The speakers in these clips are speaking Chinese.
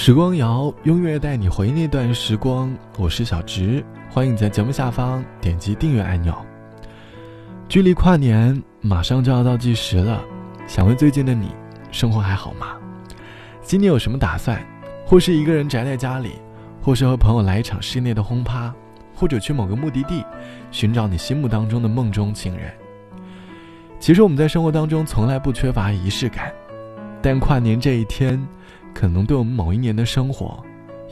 时光谣，音乐带你回那段时光。我是小直，欢迎在节目下方点击订阅按钮。距离跨年马上就要倒计时了，想问最近的你，生活还好吗？今年有什么打算？或是一个人宅在家里，或是和朋友来一场室内的轰趴，或者去某个目的地，寻找你心目当中的梦中情人。其实我们在生活当中从来不缺乏仪式感，但跨年这一天。可能对我们某一年的生活，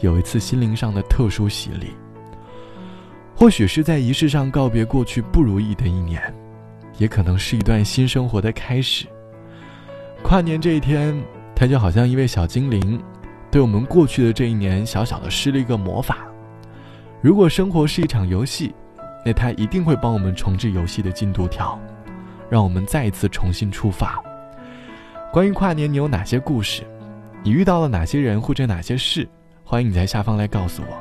有一次心灵上的特殊洗礼。或许是在仪式上告别过去不如意的一年，也可能是一段新生活的开始。跨年这一天，它就好像一位小精灵，对我们过去的这一年小小的施了一个魔法。如果生活是一场游戏，那它一定会帮我们重置游戏的进度条，让我们再一次重新出发。关于跨年，你有哪些故事？你遇到了哪些人或者哪些事？欢迎你在下方来告诉我。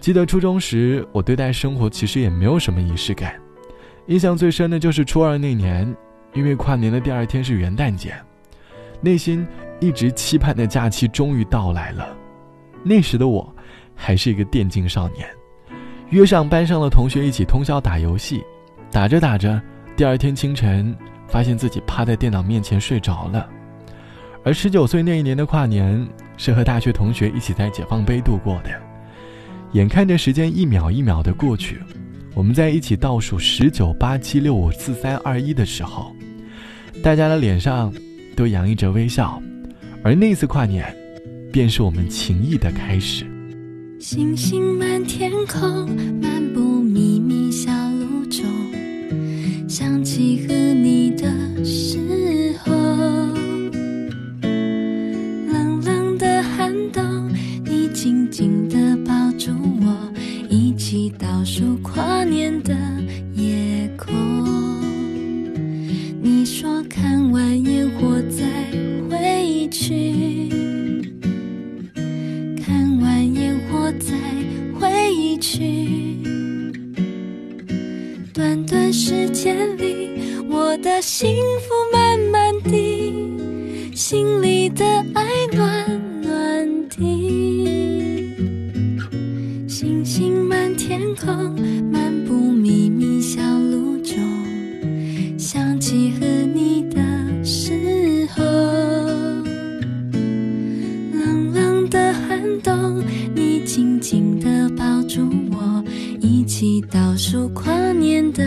记得初中时，我对待生活其实也没有什么仪式感，印象最深的就是初二那年，因为跨年的第二天是元旦节，内心一直期盼的假期终于到来了。那时的我，还是一个电竞少年，约上班上的同学一起通宵打游戏，打着打着，第二天清晨发现自己趴在电脑面前睡着了。而十九岁那一年的跨年，是和大学同学一起在解放碑度过的。眼看着时间一秒一秒的过去，我们在一起倒数十九八七六五四三二一的时候，大家的脸上都洋溢着微笑。而那次跨年，便是我们情谊的开始。星星满天空，星满天空漫步秘密小路中，想起和你的时候，冷冷的寒冬，你紧紧地抱住我，一起倒数跨年的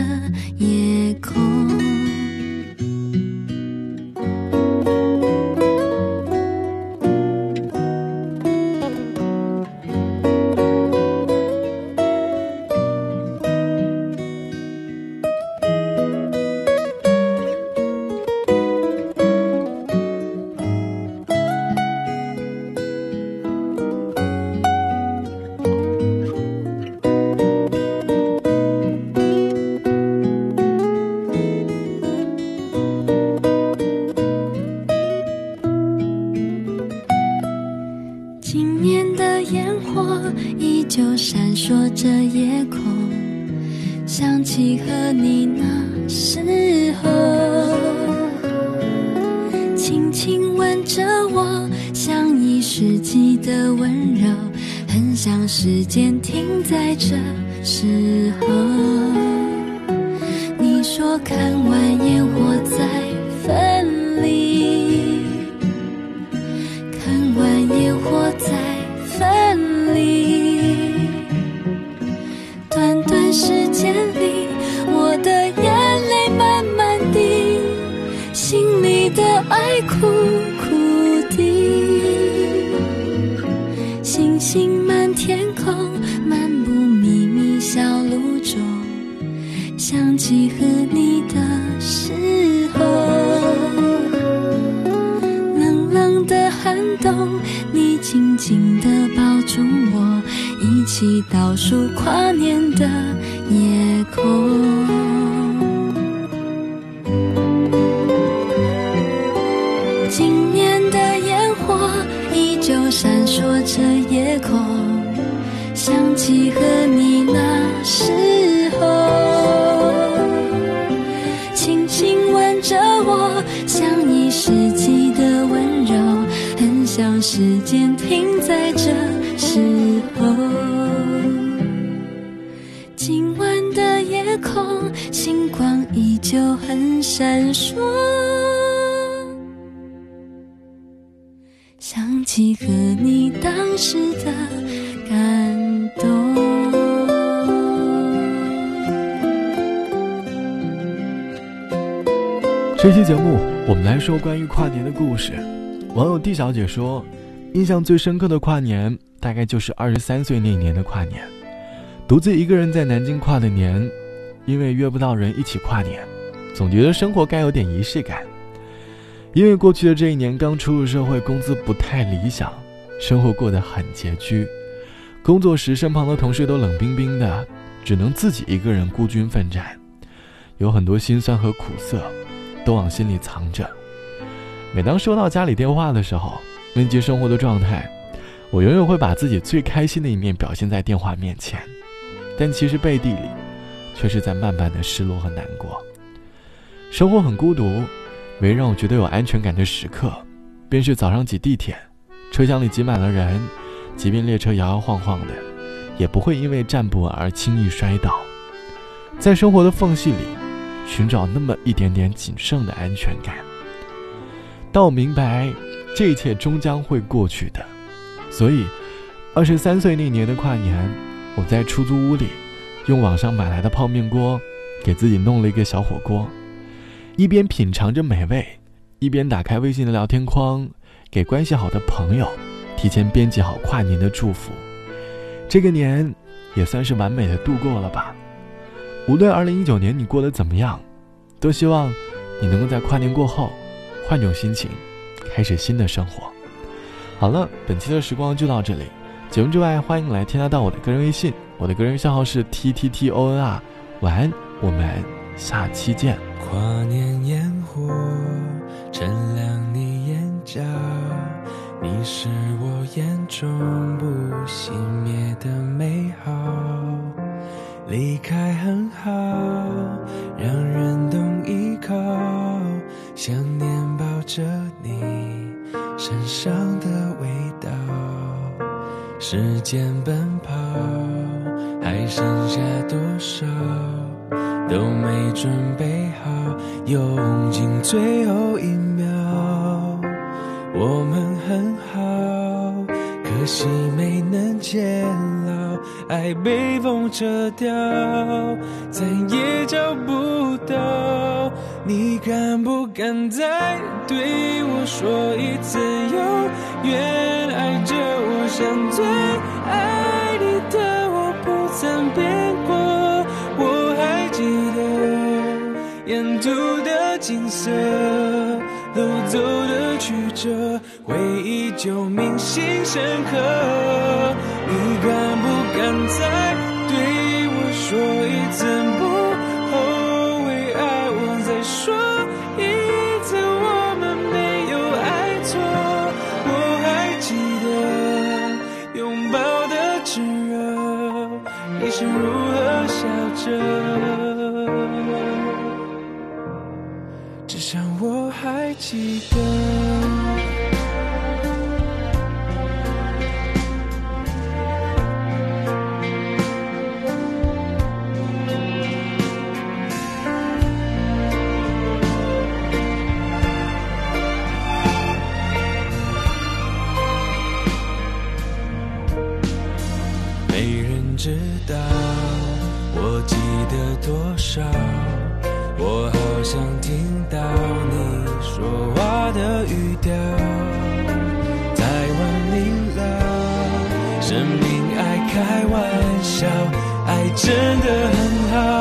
世纪的温柔，很想时间停在这时候。起倒数跨年的夜空，今年的烟火依旧闪烁着夜空，想起和就很闪烁。想起和你当时的感动。这期节目我们来说关于跨年的故事。网友 D 小姐说，印象最深刻的跨年大概就是二十三岁那年的跨年，独自一个人在南京跨的年，因为约不到人一起跨年，总觉得生活该有点仪式感。因为过去的这一年刚出入社会，工资不太理想，生活过得很拮据，工作时身旁的同事都冷冰冰的，只能自己一个人孤军奋战，有很多心酸和苦涩。都往心里藏着。每当收到家里电话的时候，问及生活的状态，我永远会把自己最开心的一面表现在电话面前，但其实背地里，却是在慢慢的失落和难过。生活很孤独，唯一让我觉得有安全感的时刻，便是早上挤地铁，车厢里挤满了人，即便列车摇摇晃晃的，也不会因为站不稳而轻易摔倒。在生活的缝隙里。寻找那么一点点仅剩的安全感。但我明白，这一切终将会过去的。所以，二十三岁那年的跨年，我在出租屋里，用网上买来的泡面锅，给自己弄了一个小火锅，一边品尝着美味，一边打开微信的聊天框，给关系好的朋友，提前编辑好跨年的祝福。这个年，也算是完美的度过了吧。无论二零一九年你过得怎么样，都希望你能够在跨年过后换种心情，开始新的生活。好了，本期的时光就到这里。节目之外，欢迎来添加到我的个人微信，我的个人账号是 t t t o n r。晚安，我们下期见。跨年烟火照亮你眼角，你是我眼中不熄灭的美好。离开很好，让人懂依靠。想念抱着你身上的味道。时间奔跑，还剩下多少？都没准备好，用尽最后一秒。我们很好，可惜没能见老。爱被风扯掉，再也找不到。你敢不敢再对我说一次永远爱着我？像最爱你的我不曾变景色，路走的曲折，回忆就铭心深刻。你敢不？敢再对我说一次不后悔，爱我再说一次我们没有爱错。我还记得拥抱的炙热，你是如何笑着，至少我还记得。玩笑，爱真的很好，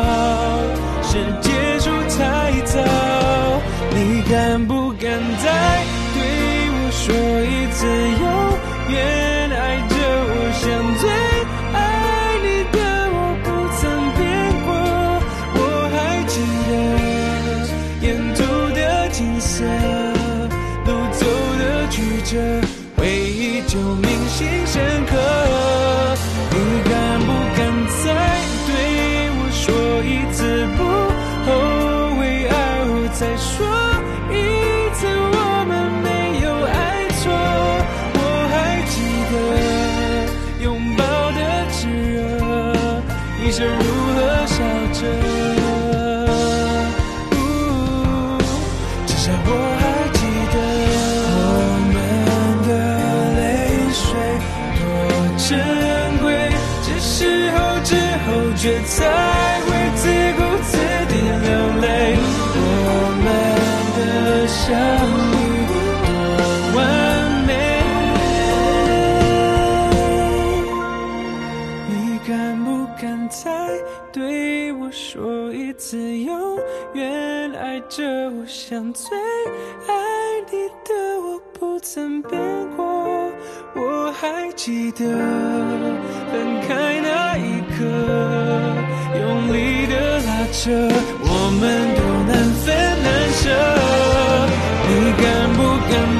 爱会自顾自地流泪我们的相遇多完美你敢不敢再对我说一次永远爱着我像最爱你的我不曾变过我还记得分开那一刻。力的拉扯，我们都难分难舍，你敢不敢？